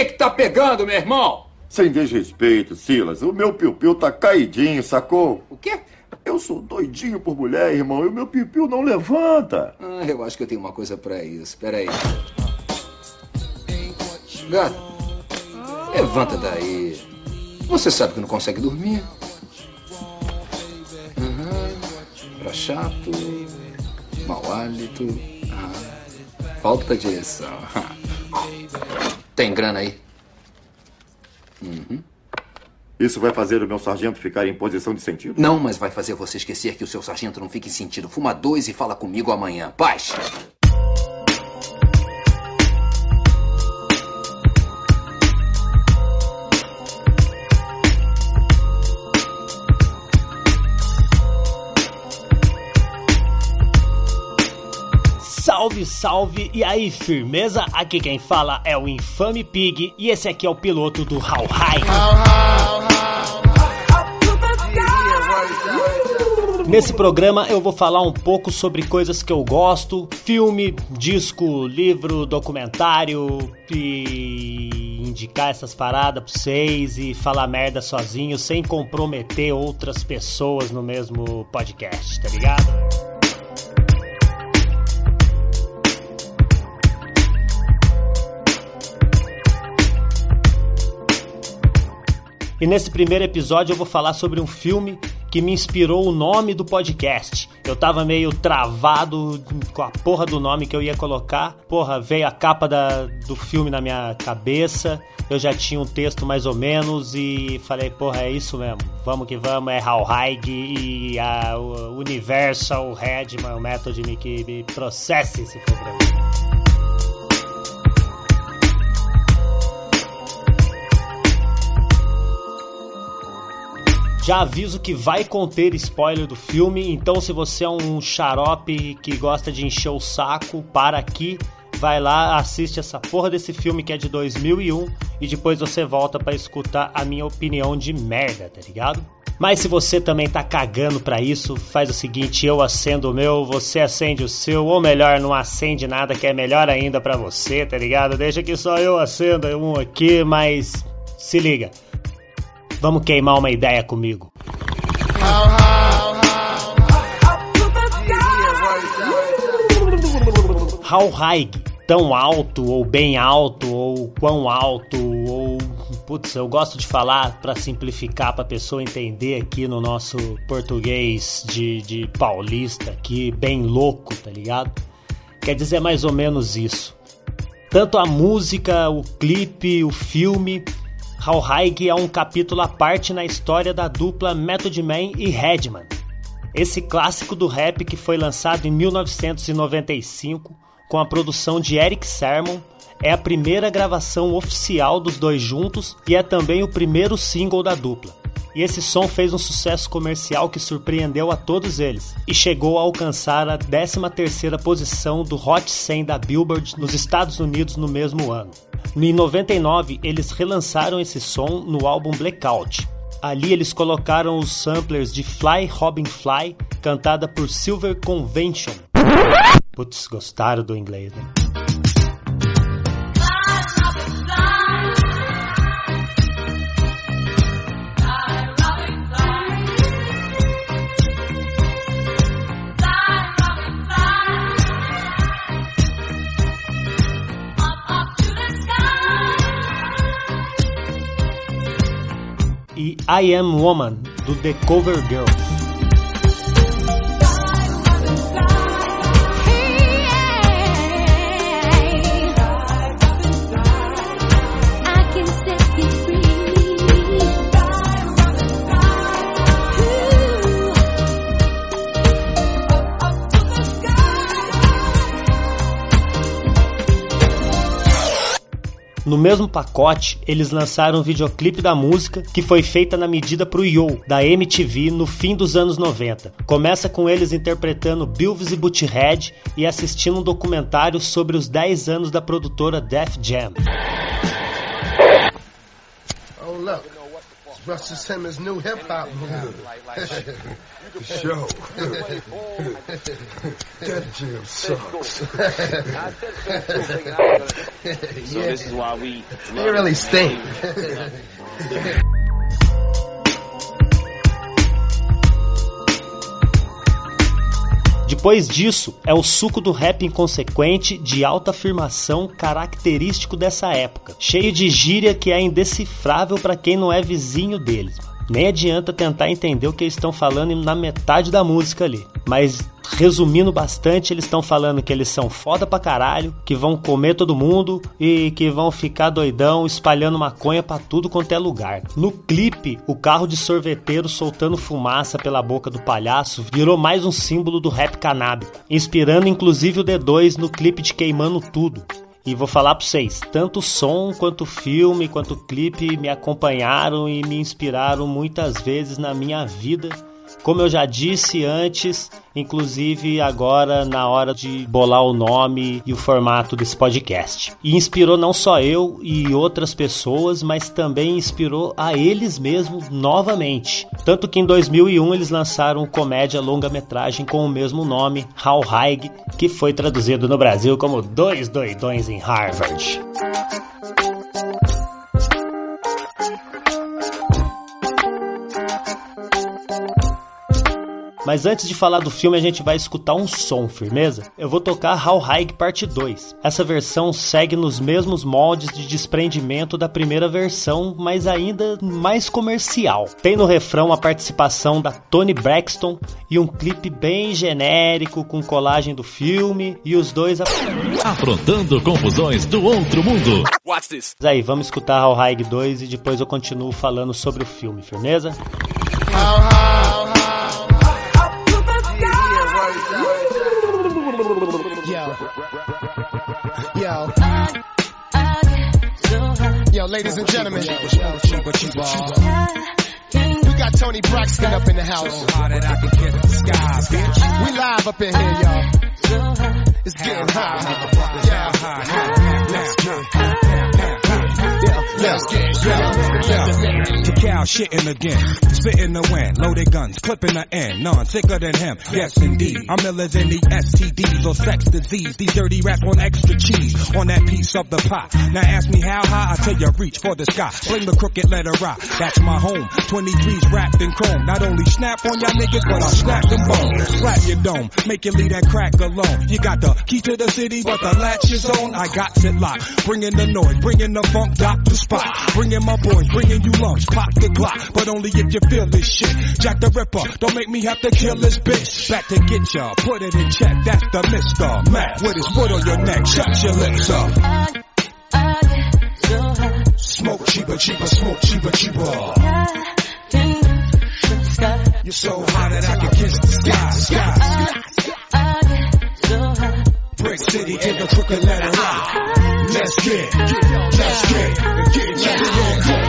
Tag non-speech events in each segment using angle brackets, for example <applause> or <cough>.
O que que tá pegando, meu irmão? Sem desrespeito, Silas. O meu piu-piu tá caidinho, sacou? O quê? Eu sou doidinho por mulher, irmão, e o meu piu-piu não levanta. Ah, eu acho que eu tenho uma coisa pra isso. Pera aí. Gato, levanta daí. Você sabe que não consegue dormir. Uhum. Pra chato, mau hálito, ah, falta de direção. <laughs> Tem grana aí? Uhum. Isso vai fazer o meu sargento ficar em posição de sentido? Não, mas vai fazer você esquecer que o seu sargento não fica em sentido. Fuma dois e fala comigo amanhã. Paz! Salve, salve! E aí, firmeza? Aqui quem fala é o Infame Pig e esse aqui é o piloto do How High. Nesse programa eu vou falar um pouco sobre coisas que eu gosto: filme, disco, livro, documentário e indicar essas paradas pra vocês e falar merda sozinho sem comprometer outras pessoas no mesmo podcast, tá ligado? E nesse primeiro episódio eu vou falar sobre um filme que me inspirou o nome do podcast. Eu tava meio travado com a porra do nome que eu ia colocar. Porra, veio a capa da, do filme na minha cabeça. Eu já tinha um texto mais ou menos e falei, porra, é isso mesmo. Vamos que vamos, é Hal Haig e a Universal Redman, o método me que me processe se for pra mim. Já aviso que vai conter spoiler do filme, então se você é um xarope que gosta de encher o saco, para aqui, vai lá, assiste essa porra desse filme que é de 2001 e depois você volta para escutar a minha opinião de merda, tá ligado? Mas se você também tá cagando pra isso, faz o seguinte, eu acendo o meu, você acende o seu, ou melhor, não acende nada, que é melhor ainda para você, tá ligado? Deixa que só eu acenda um aqui, mas se liga. Vamos queimar uma ideia comigo. How high? Tão alto, ou bem alto, ou quão alto, ou. Putz, eu gosto de falar para simplificar para a pessoa entender aqui no nosso português de, de paulista, aqui, bem louco, tá ligado? Quer dizer mais ou menos isso. Tanto a música, o clipe, o filme High é um capítulo à parte na história da dupla Method Man e Redman. Esse clássico do rap que foi lançado em 1995 com a produção de Eric Sermon é a primeira gravação oficial dos dois juntos e é também o primeiro single da dupla. E esse som fez um sucesso comercial que surpreendeu a todos eles e chegou a alcançar a 13ª posição do Hot 100 da Billboard nos Estados Unidos no mesmo ano. Em 99, eles relançaram esse som no álbum Blackout. Ali eles colocaram os samplers de Fly Robin Fly, cantada por Silver Convention. Putz, gostaram do inglês, né? I Am Woman, do The Cover Girls. No mesmo pacote, eles lançaram um videoclipe da música que foi feita na medida pro Yo, da MTV, no fim dos anos 90. Começa com eles interpretando Bilvis e Butthead e assistindo um documentário sobre os 10 anos da produtora Def Jam. Oh, Russell Simmons' new hip hop movie. For <laughs> show. that jam sucks. <laughs> so yeah. this is why we. They really stink. <laughs> Depois disso, é o suco do rap inconsequente de alta afirmação característico dessa época, cheio de gíria que é indecifrável para quem não é vizinho deles. Nem adianta tentar entender o que eles estão falando na metade da música ali. Mas resumindo bastante, eles estão falando que eles são foda pra caralho, que vão comer todo mundo e que vão ficar doidão espalhando maconha pra tudo quanto é lugar. No clipe, o carro de sorveteiro soltando fumaça pela boca do palhaço virou mais um símbolo do rap canábico, inspirando inclusive o D2 no clipe de Queimando Tudo. E vou falar para vocês, tanto o som, quanto o filme, quanto o clipe me acompanharam e me inspiraram muitas vezes na minha vida como eu já disse antes, inclusive agora na hora de bolar o nome e o formato desse podcast. E inspirou não só eu e outras pessoas, mas também inspirou a eles mesmos novamente. Tanto que em 2001 eles lançaram comédia longa-metragem com o mesmo nome, How High, que foi traduzido no Brasil como Dois Doidões em Harvard. Mas antes de falar do filme, a gente vai escutar um som, firmeza? Eu vou tocar How High Parte 2. Essa versão segue nos mesmos moldes de desprendimento da primeira versão, mas ainda mais comercial. Tem no refrão a participação da Tony Braxton e um clipe bem genérico com colagem do filme e os dois afrontando confusões do outro mundo. What's this? Aí, vamos escutar How High 2 e depois eu continuo falando sobre o filme, firmeza? How high, Yo. Yo, ladies and gentlemen. We got Tony Braxton up in the house. We live up in here, y'all. It's getting hot. Yeah. Let's get Let's get yeah. Cal shitting again, spitting the wind, loaded guns, clipping the end, none sicker than him. Yes, indeed. I'm illers in the STDs or sex disease. These dirty rats want extra cheese on that piece of the pie. Now ask me how high, I tell you reach for the sky. Fling the crooked letter rock. That's my home. 23s wrapped in chrome. Not only snap on y'all niggas, but I snap them bones. Slap your dome, make you leave that crack alone. You got the key to the city, but the latch is on. I got it locked. Bringing the noise, bringing the funk, doctor spot. Bringing my boys, bringing you lunch. Pop the Glock, but only if you feel this shit. Jack the Ripper, don't make me have to kill this bitch. Back to get ya, put it in check. That's the Mister Mac with his foot on your neck. Shut your lips up. Smoke cheaper, cheaper, smoke cheaper, cheaper. You're so hot that I can kiss the sky, sky. Brick City in the crooked letter rock. Let's get, let's get, get, get, let's get,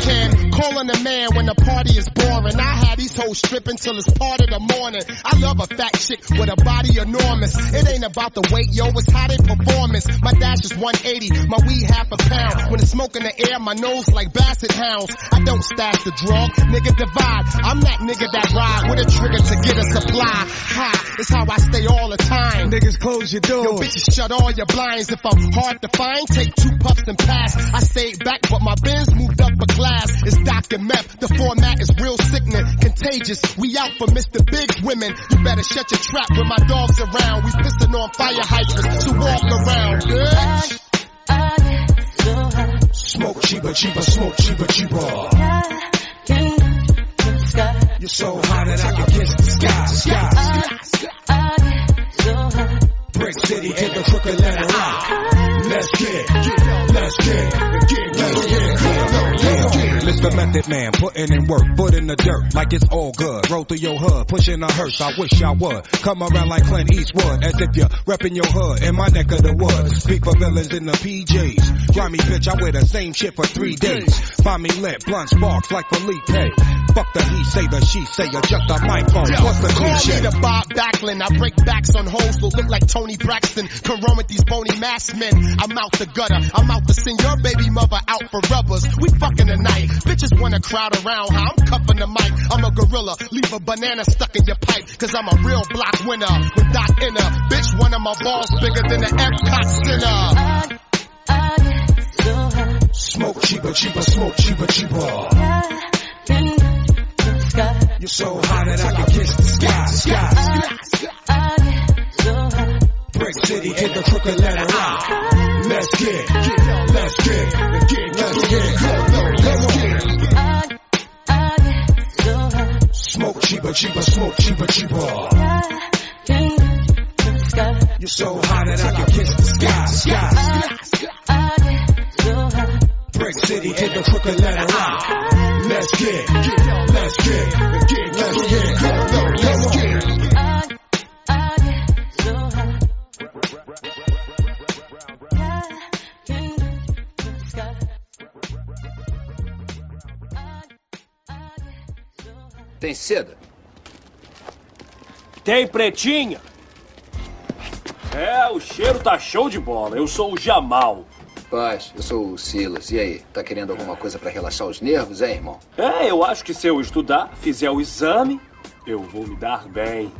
get. Calling a man when the party is boring. I these hoes stripping till it's part of the morning. I love a fat chick with a body enormous. It ain't about the weight, yo, it's how they performance. My dash is 180, my weed half a pound. When it's smoke in the air, my nose like basset hounds. I don't stash the drug, nigga divide. I'm that nigga that ride with a trigger to get a supply. High, it's how I stay all the time. Niggas close your door. Yo, bitches shut all your blinds. If I'm hard to find, take two puffs and pass. I stayed back, but my bins moved up a class. It's Dr. Meth. The format is real sickening, contagious. We out for Mr. Big's women. You better shut your trap when my dog's around. We pissing on fire hydrants to walk around, bitch. Smoke cheaper, cheaper, smoke cheaper, cheaper. You're so hot that I can kiss the sky, sky. Brick City in the crooked letter rock. Let's get, let's get, let's get, let's get, Mr. Method Man, putting in work, foot in the dirt, like it's all good. Roll through your hood, pushing a hearse, I wish I would. Come around like Clint Eastwood, as if you're repping your hood in my neck of the woods. Speak for villains in the PJs. Grimy bitch, I wear the same shit for three days. Find me lit, blunt sparks like Felipe. Fuck the he say, the she say, adjust the microphone. What's the Call shit? me the Bob Backlund. I break backs on hoes who look like Tony Braxton. Can run with these bony mass men. I'm out the gutter. I'm out to send your baby mother out for rubbers. We fucking tonight. Bitches wanna crowd around how I'm cuffing the mic. I'm a gorilla. Leave a banana stuck in your pipe. Cause I'm a real block winner. With Doc Inner. Bitch, one of my balls bigger than the Epcot Center. Smoke cheaper, cheaper, smoke cheaper, cheaper. You're so hot that I can kiss the sky, sky, sky. Brick City, hit the crooked letter out. Let's get, get, let's get, let's get, let's get. Smoke cheaper, cheaper, smoke cheaper, cheaper. You're so hot that I can kiss the sky, sky. Brick City, hit the crooked letter out. Let's get, get, let's get, get, let's get, let's get. Tem seda? Tem pretinha? É, o cheiro tá show de bola. Eu sou o Jamal. Paz, eu sou o Silas. E aí, tá querendo alguma coisa pra relaxar os nervos, é, irmão? É, eu acho que se eu estudar, fizer o exame, eu vou me dar bem.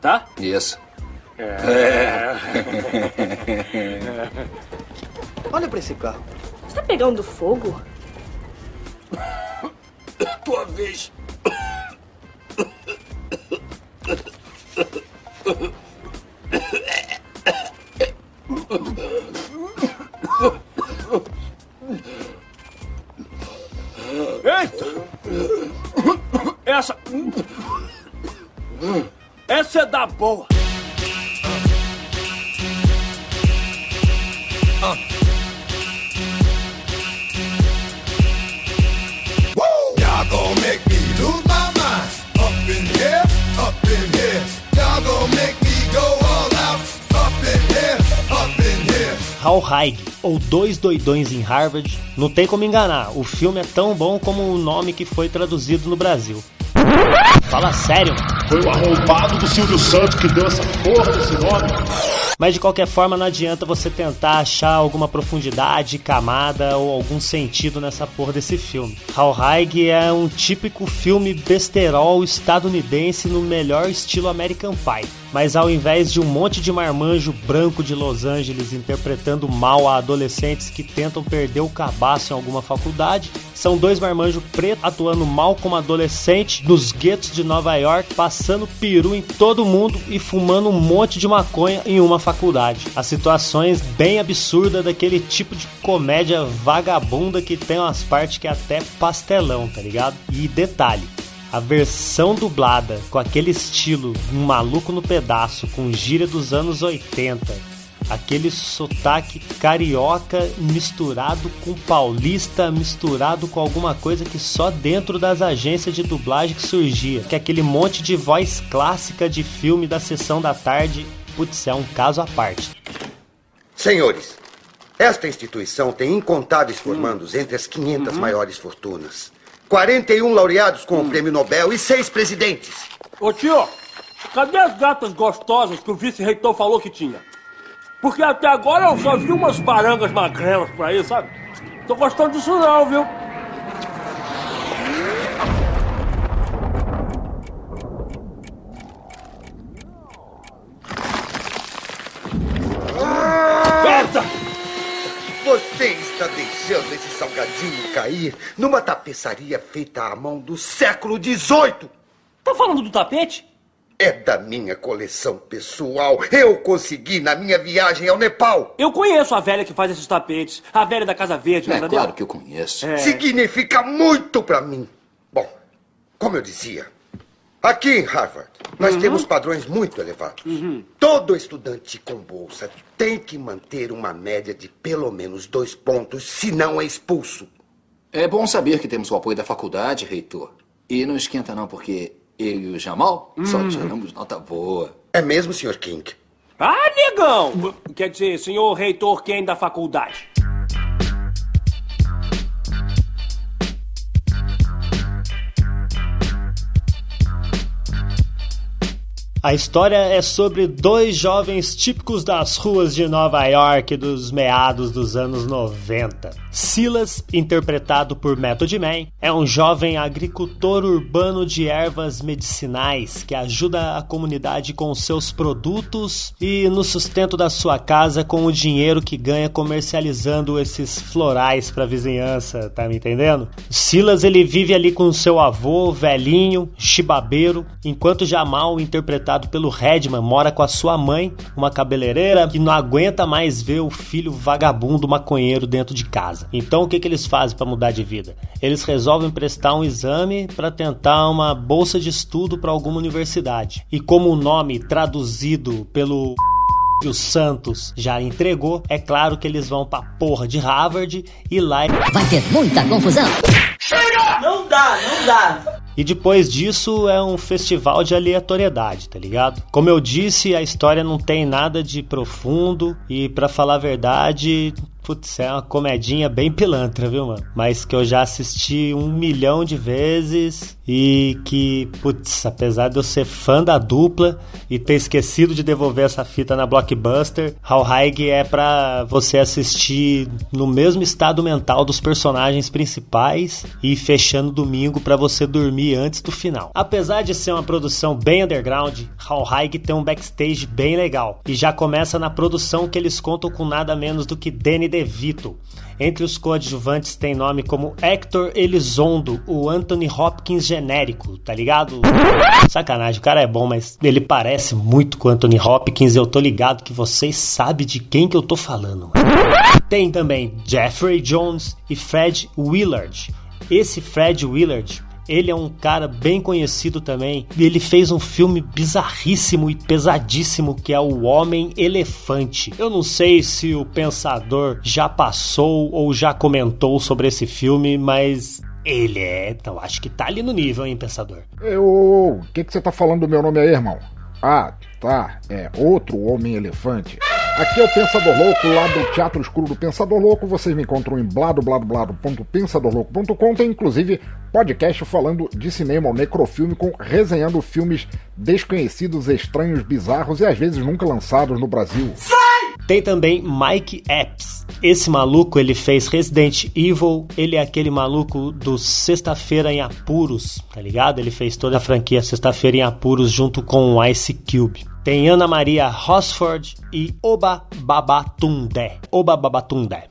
Tá? Isso. É. <laughs> Olha pra esse carro. Você tá pegando fogo? Tua vez. In here. Hal Haig, ou Dois Doidões em Harvard, não tem como enganar, o filme é tão bom como o nome que foi traduzido no Brasil. Fala sério. Foi o arrombado do Silvio Santos que deu essa porra desse nome. Mas de qualquer forma, não adianta você tentar achar alguma profundidade, camada ou algum sentido nessa porra desse filme. How High é um típico filme besterol estadunidense no melhor estilo American Pie. Mas ao invés de um monte de marmanjo branco de Los Angeles interpretando mal a adolescentes que tentam perder o cabaço em alguma faculdade, são dois marmanjos pretos atuando mal como adolescente nos guetos de Nova York, passando peru em todo mundo e fumando um monte de maconha em uma faculdade. As situações bem absurdas daquele tipo de comédia vagabunda que tem umas partes que é até pastelão, tá ligado? E detalhe, a versão dublada com aquele estilo um maluco no pedaço com gíria dos anos 80 aquele sotaque carioca misturado com paulista, misturado com alguma coisa que só dentro das agências de dublagem que surgia, que é aquele monte de voz clássica de filme da sessão da tarde, putz, é um caso à parte. Senhores, esta instituição tem incontáveis formandos entre as 500 maiores fortunas. 41 laureados com o prêmio Nobel e seis presidentes. Ô tio, cadê as gatas gostosas que o vice-reitor falou que tinha? Porque até agora eu só vi umas barangas magrelas por aí, sabe? Tô gostando disso não, viu? Eita! Você está deixando esse salgadinho cair numa tapeçaria feita à mão do século XVIII. Tá falando do tapete? É da minha coleção pessoal. Eu consegui na minha viagem ao Nepal. Eu conheço a velha que faz esses tapetes. A velha da Casa Verde, É lembra claro dela? que eu conheço. É. Significa muito para mim. Bom, como eu dizia, aqui em Harvard nós temos padrões muito elevados. Todo estudante com bolsa tem que manter uma média de pelo menos dois pontos, senão é expulso. É bom saber que temos o apoio da faculdade, reitor. E não esquenta não, porque eu e o Jamal só tiramos nota boa. É mesmo, Sr. King? Ah, negão! Quer dizer, senhor reitor quem da faculdade? A história é sobre dois jovens típicos das ruas de Nova York dos meados dos anos 90. Silas, interpretado por Method Man, é um jovem agricultor urbano de ervas medicinais que ajuda a comunidade com seus produtos e no sustento da sua casa com o dinheiro que ganha comercializando esses florais para a vizinhança, tá me entendendo? Silas ele vive ali com seu avô, velhinho, chibabeiro, enquanto Jamal, interpretado pelo Redman, mora com a sua mãe, uma cabeleireira que não aguenta mais ver o filho vagabundo maconheiro dentro de casa. Então o que, que eles fazem para mudar de vida? Eles resolvem prestar um exame para tentar uma bolsa de estudo para alguma universidade. E como o nome traduzido pelo que o Santos já entregou, é claro que eles vão pra porra de Harvard e lá. Vai ter muita confusão! Chega! Não dá, não dá! E depois disso é um festival de aleatoriedade, tá ligado? Como eu disse, a história não tem nada de profundo e para falar a verdade, Putz, é uma comedinha bem pilantra, viu, mano? Mas que eu já assisti um milhão de vezes e que, putz, apesar de eu ser fã da dupla e ter esquecido de devolver essa fita na Blockbuster, How High é pra você assistir no mesmo estado mental dos personagens principais e fechando domingo para você dormir antes do final. Apesar de ser uma produção bem underground, How High tem um backstage bem legal e já começa na produção que eles contam com nada menos do que Danny DeVito. Entre os coadjuvantes tem nome como Hector Elizondo, o Anthony Hopkins genérico, tá ligado? Sacanagem, o cara é bom, mas ele parece muito com Anthony Hopkins eu tô ligado que vocês sabem de quem que eu tô falando. Tem também Jeffrey Jones e Fred Willard. Esse Fred Willard ele é um cara bem conhecido também. E ele fez um filme bizarríssimo e pesadíssimo que é O Homem Elefante. Eu não sei se o pensador já passou ou já comentou sobre esse filme, mas ele é. Então acho que tá ali no nível, hein, pensador? Eu. O que, que você tá falando do meu nome aí, irmão? Ah, tá. É outro Homem Elefante. Aqui é o Pensador Louco, lá do Teatro Escuro do Pensador Louco. Vocês me encontram em bladobladoblado.pensadorlouco.com. Tem inclusive podcast falando de cinema, o Necrofilme, com resenhando filmes desconhecidos, estranhos, bizarros e às vezes nunca lançados no Brasil. Tem também Mike Epps. Esse maluco, ele fez Resident Evil, ele é aquele maluco do Sexta-feira em Apuros, tá ligado? Ele fez toda a franquia Sexta-feira em Apuros junto com o Ice Cube. Tem Ana Maria Rosford e Oba Babatundé. Oba Babatundé.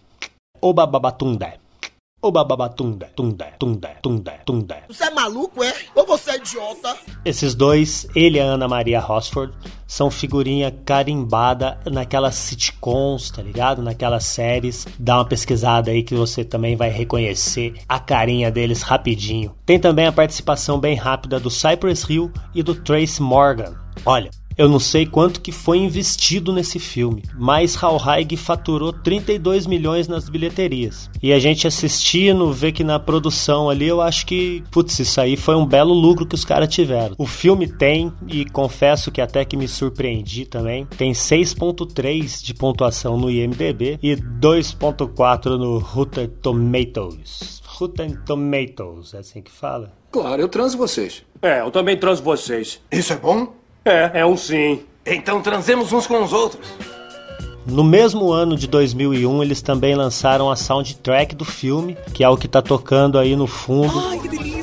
Oba Babatundé. Oba Babatundé. Tundé, tundé, tundé, tundé. Você é maluco, é? Ou você é idiota? Esses dois, ele e a Ana Maria Rosford, são figurinha carimbada naquelas sitcoms, tá ligado? Naquelas séries. Dá uma pesquisada aí que você também vai reconhecer a carinha deles rapidinho. Tem também a participação bem rápida do Cypress Hill e do Trace Morgan. Olha, eu não sei quanto que foi investido nesse filme, mas Haig faturou 32 milhões nas bilheterias. E a gente assistindo, vê que na produção ali, eu acho que, putz, isso aí foi um belo lucro que os caras tiveram. O filme tem, e confesso que até que me surpreendi também, tem 6.3 de pontuação no IMDB e 2.4 no Rotten Tomatoes. Rotten Tomatoes, é assim que fala? Claro, eu transo vocês. É, eu também transo vocês. Isso é bom? É, é um sim. Então transemos uns com os outros. No mesmo ano de 2001, eles também lançaram a soundtrack do filme, que é o que tá tocando aí no fundo. Ai, que delícia!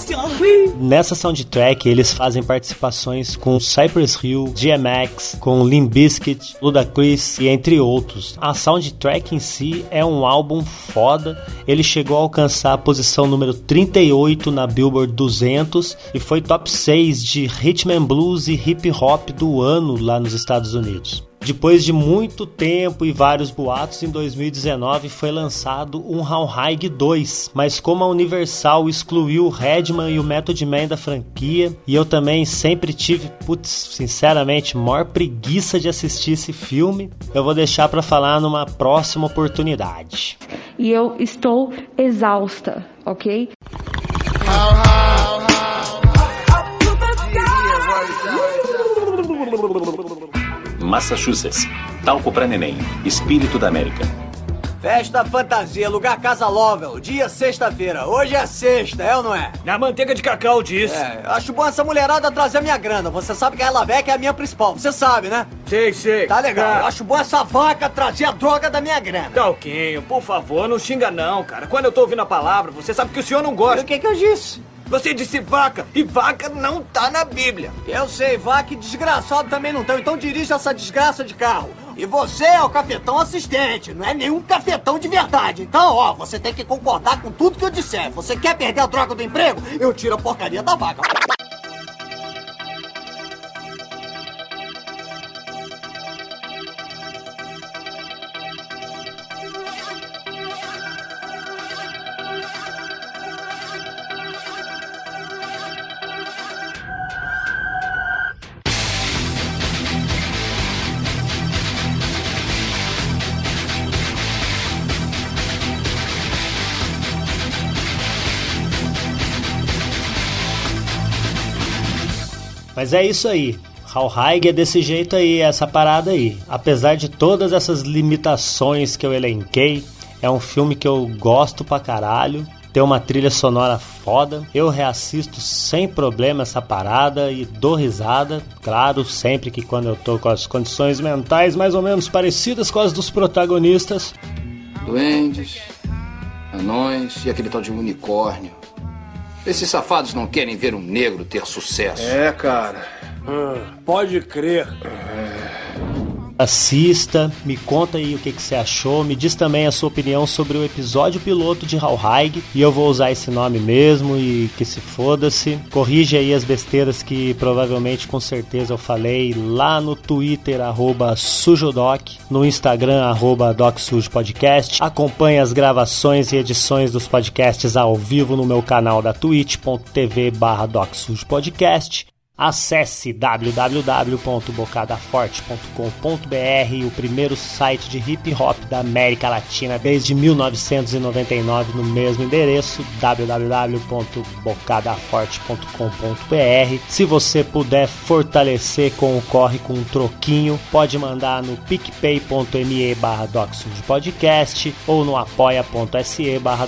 Nessa soundtrack, eles fazem participações com Cypress Hill, DMX, com Limp Bizkit, Ludacris e entre outros. A soundtrack em si é um álbum foda. Ele chegou a alcançar a posição número 38 na Billboard 200 e foi top 6 de Rhythm and Blues e Hip Hop do ano lá nos Estados Unidos. Depois de muito tempo e vários boatos, em 2019 foi lançado um How High 2, mas como a Universal excluiu o Redman e o Method Man da franquia, e eu também sempre tive, putz, sinceramente, maior preguiça de assistir esse filme, eu vou deixar para falar numa próxima oportunidade. E eu estou exausta, ok? Massachusetts. Talco para neném. Espírito da América. Festa fantasia, lugar Casa Lovel, dia sexta-feira. Hoje é sexta, é ou não é? Na manteiga de cacau disso. É, acho bom essa mulherada trazer a minha grana. Você sabe que a Elavec é a minha principal, você sabe, né? Sei, sei. Tá legal. Eu acho bom essa vaca trazer a droga da minha grana. Talquinho, por favor, não xinga não, cara. Quando eu tô ouvindo a palavra, você sabe que o senhor não gosta. E o que que eu disse? Você disse vaca, e vaca não tá na Bíblia. Eu sei, vaca e desgraçado também não estão, então dirija essa desgraça de carro. E você é o cafetão assistente, não é nenhum cafetão de verdade. Então, ó, você tem que concordar com tudo que eu disser. Você quer perder a troca do emprego? Eu tiro a porcaria da vaca. Mas é isso aí. Hallheig é desse jeito aí, essa parada aí. Apesar de todas essas limitações que eu elenquei, é um filme que eu gosto pra caralho. Tem uma trilha sonora foda. Eu reassisto sem problema essa parada e dou risada. Claro, sempre que quando eu tô com as condições mentais mais ou menos parecidas com as dos protagonistas. Duendes, anões e aquele tal de unicórnio. Esses safados não querem ver um negro ter sucesso. É, cara. pode crer. Assista, me conta aí o que, que você achou, me diz também a sua opinião sobre o episódio piloto de Hallheig, e eu vou usar esse nome mesmo e que se foda-se. Corrige aí as besteiras que provavelmente com certeza eu falei lá no Twitter, arroba sujodoc, no Instagram, arroba DocSujoPodcast. Acompanhe as gravações e edições dos podcasts ao vivo no meu canal da twitch.tv barra DocSujoPodcast. Acesse www.bocadaforte.com.br, o primeiro site de hip hop da América Latina desde 1999 no mesmo endereço www.bocadaforte.com.br. Se você puder fortalecer com o corre com um troquinho, pode mandar no picpay.me barra podcast ou no apoia.se barra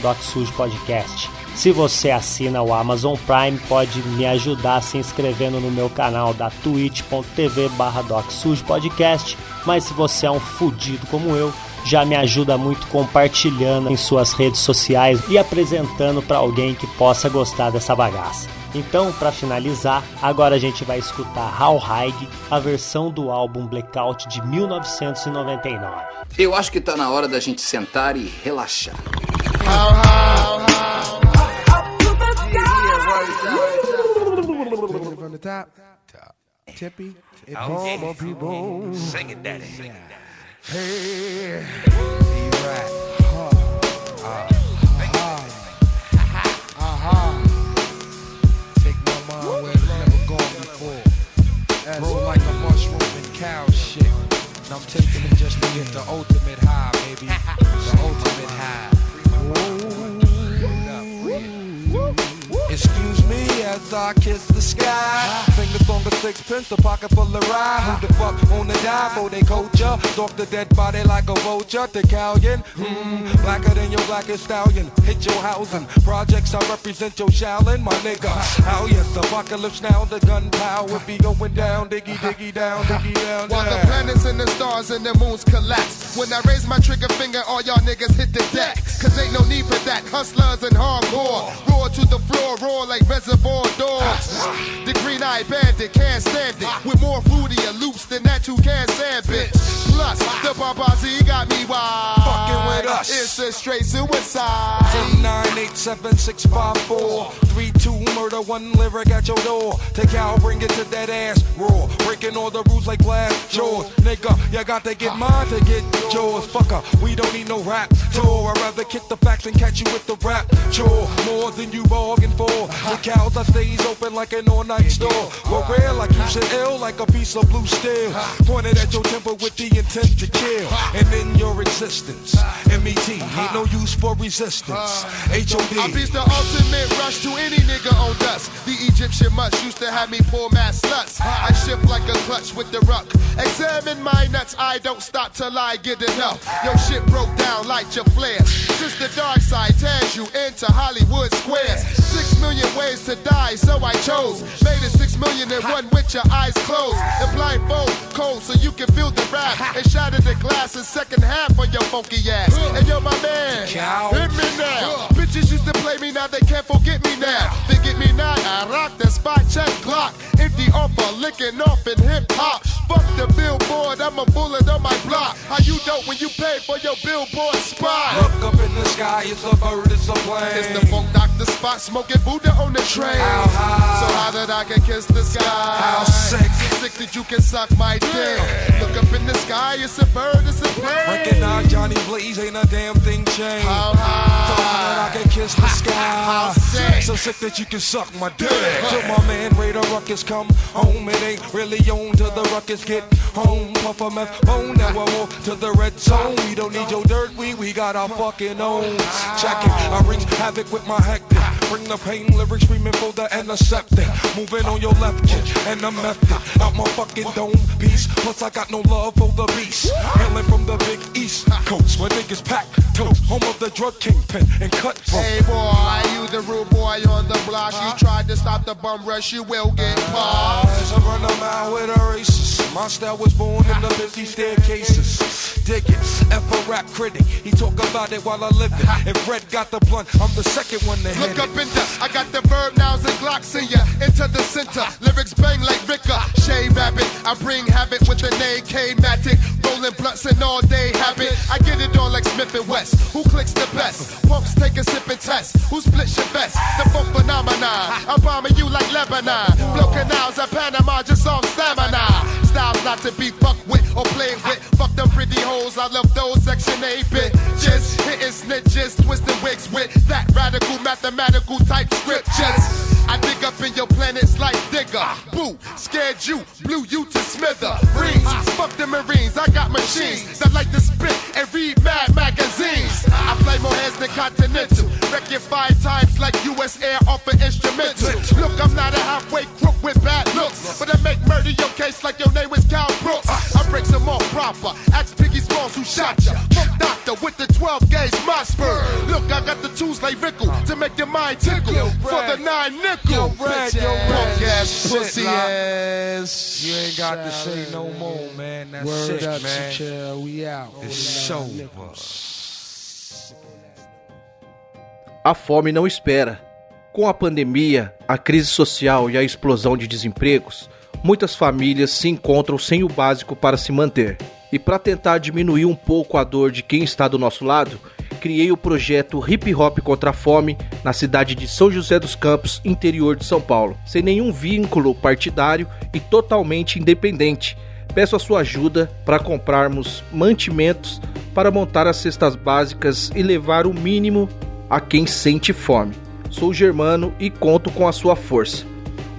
podcast. Se você assina o Amazon Prime, pode me ajudar se inscrevendo no meu canal da twitch.tv barra podcast. Mas se você é um fudido como eu, já me ajuda muito compartilhando em suas redes sociais e apresentando para alguém que possa gostar dessa bagaça. Então, para finalizar, agora a gente vai escutar Hallheig, a versão do álbum Blackout de 1999. Eu acho que tá na hora da gente sentar e relaxar. From the top, top. tippy, and boom, boom, boom, boom. Sing it, daddy. Sing it, daddy. Hey, D-Rat, huh, uh, Roll like a mushroom and cow shit. And I'm taking it just to get the ultimate high, baby. The ultimate high. Excuse me as I kiss sixpence, a pocket full of rye. Who the fuck wanna die for they culture? Stalk the dead body like a vulture. The Callion, hmm, blacker than your blackest stallion. Hit your housing. Projects I represent your Shaolin, my nigga. How yes, apocalypse now, the gunpowder be going down, diggy diggy down, diggy down. While the planets and the stars and the moons collapse. When I raise my trigger finger, all y'all niggas hit the deck. Cause ain't no need for that. Hustlers and hardcore. Roar to the floor, roar like reservoir dogs. The green eyed bandit can't stand it. With more fruitier loops than that you can't stand, bitch. Plus, the paparazzi got me wild. Us. It's a straight suicide. 1-987-654 3-2 murder, one lyric at your door. Take out, bring it to that ass raw. Breaking all the rules like glass jaws. Nigga, you got to get mine to get yours. Fucker, we don't need no rap tour. I'd rather kick the facts and catch you with the rap chore. More than you bargained for. The cows I stays open like an all-night store. We're rare like you should ill like a piece of blue steel. Pointed at your temple with the intent to kill. And in your existence, Ain't no use for resistance. Uh, HOD. I beat the ultimate rush to any nigga on dust. The Egyptian mush used to have me pull mass sluts. I shift like a clutch with the ruck. Examine my nuts, I don't stop till I get enough. Your shit broke down, light your flares. Since the dark side tears you into Hollywood squares. Six million ways to die, so I chose. Made it six million and one with your eyes closed. And blindfold, so you can feel the rap. And shatter the glass in second half on your funky ass. And yo, my man, hit me now. Bitches used to play me, now they can't forget me now. They get me now, I rock the spot, check Glock. Empty offer, licking off in hip hop. Fuck the billboard, I'm a bullet on my block. How you dope when you pay for your billboard spot? Look up in the sky, it's a bird, it's a plane. It's the funk doctor spot, smoking Buddha on the train. How high? So high that I can kiss the sky. How sick? So sick that you can suck my dick. Look up in the sky, it's a bird, it's a plane. Recognize Johnny Blaze, ain't a damn thing changed. How high? So high that I can kiss the sky. Sick? So sick that you can suck my dick. Till my man Raider Ruckus come home, it ain't really on till the ruckus get home. Puff a meth bone, now we're more to the red zone. We don't need your dirt, we we got our fucking own. Check it, I wreak havoc with my hectic. Bring the pain, lyrics screaming for the antiseptic. Moving on your left kick and the method. Out my fucking dome piece. Plus I got no love for the beast. Hailing from the big east coast where niggas pack Home of the drug kingpin and cut Hey boy, you the rude boy on the block. You tried to stop the bum rush, you will get popped. I run a mile with a racist. My style was born in the busy staircases. Dig it, F a rap critic. He talk about it while I live it. If Red got the blunt, I'm the second one to hit Look up in the, I got the verb nows and glocks in ya. Into the center, lyrics bang like Ricker. Shay Rabbit, I bring habit with the name K-Matic. Rolling blunts and all day habit. I get it on like Smith and West. Who clicks the best? Punks take a sip and test. Who splits your best? The funk phenomenon. I'm bombing you like Lebanon. Blow canals at Panama, just on stamina. Styles not to be fucked with or played with. Fuck them pretty hoes, I love those section 8 Just Hitting snitches, twisting wigs with that radical mathematical type script. Just I dig up in your planets like Digger. Boo, scared you, blew you machines that like to spit and read mad magazines. I play more heads than Continental. Wreck you five times like US Air off an instrumental. Look, I'm not a halfway crook with bad looks, but I make murder your case like your name was Cal Brooks. I break some off proper. Ask Piggy Smalls who shot ya. Fuck doctor with the 12 gauge spur. Look, I got the tools like Rickle to make your mind tickle for the nine nickel. Shit, pussy lock. ass. You ain't got to say no more, man. That's Word it, up, man. Chichel, we out. It's over. A fome não espera. Com a pandemia, a crise social e a explosão de desempregos, muitas famílias se encontram sem o básico para se manter. E para tentar diminuir um pouco a dor de quem está do nosso lado, criei o projeto Hip Hop contra a Fome na cidade de São José dos Campos, interior de São Paulo, sem nenhum vínculo partidário e totalmente independente. Peço a sua ajuda para comprarmos mantimentos para montar as cestas básicas e levar o mínimo a quem sente fome. Sou Germano e conto com a sua força.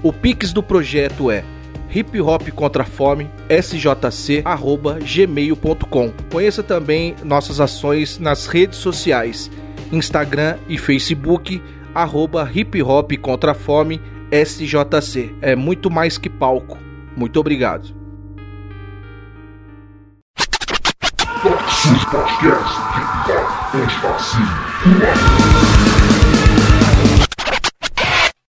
O Pix do projeto é hip hop contra a fome sjc@gmail.com. Conheça também nossas ações nas redes sociais, Instagram e Facebook arroba hip hop contra a fome sjc. É muito mais que palco. Muito obrigado.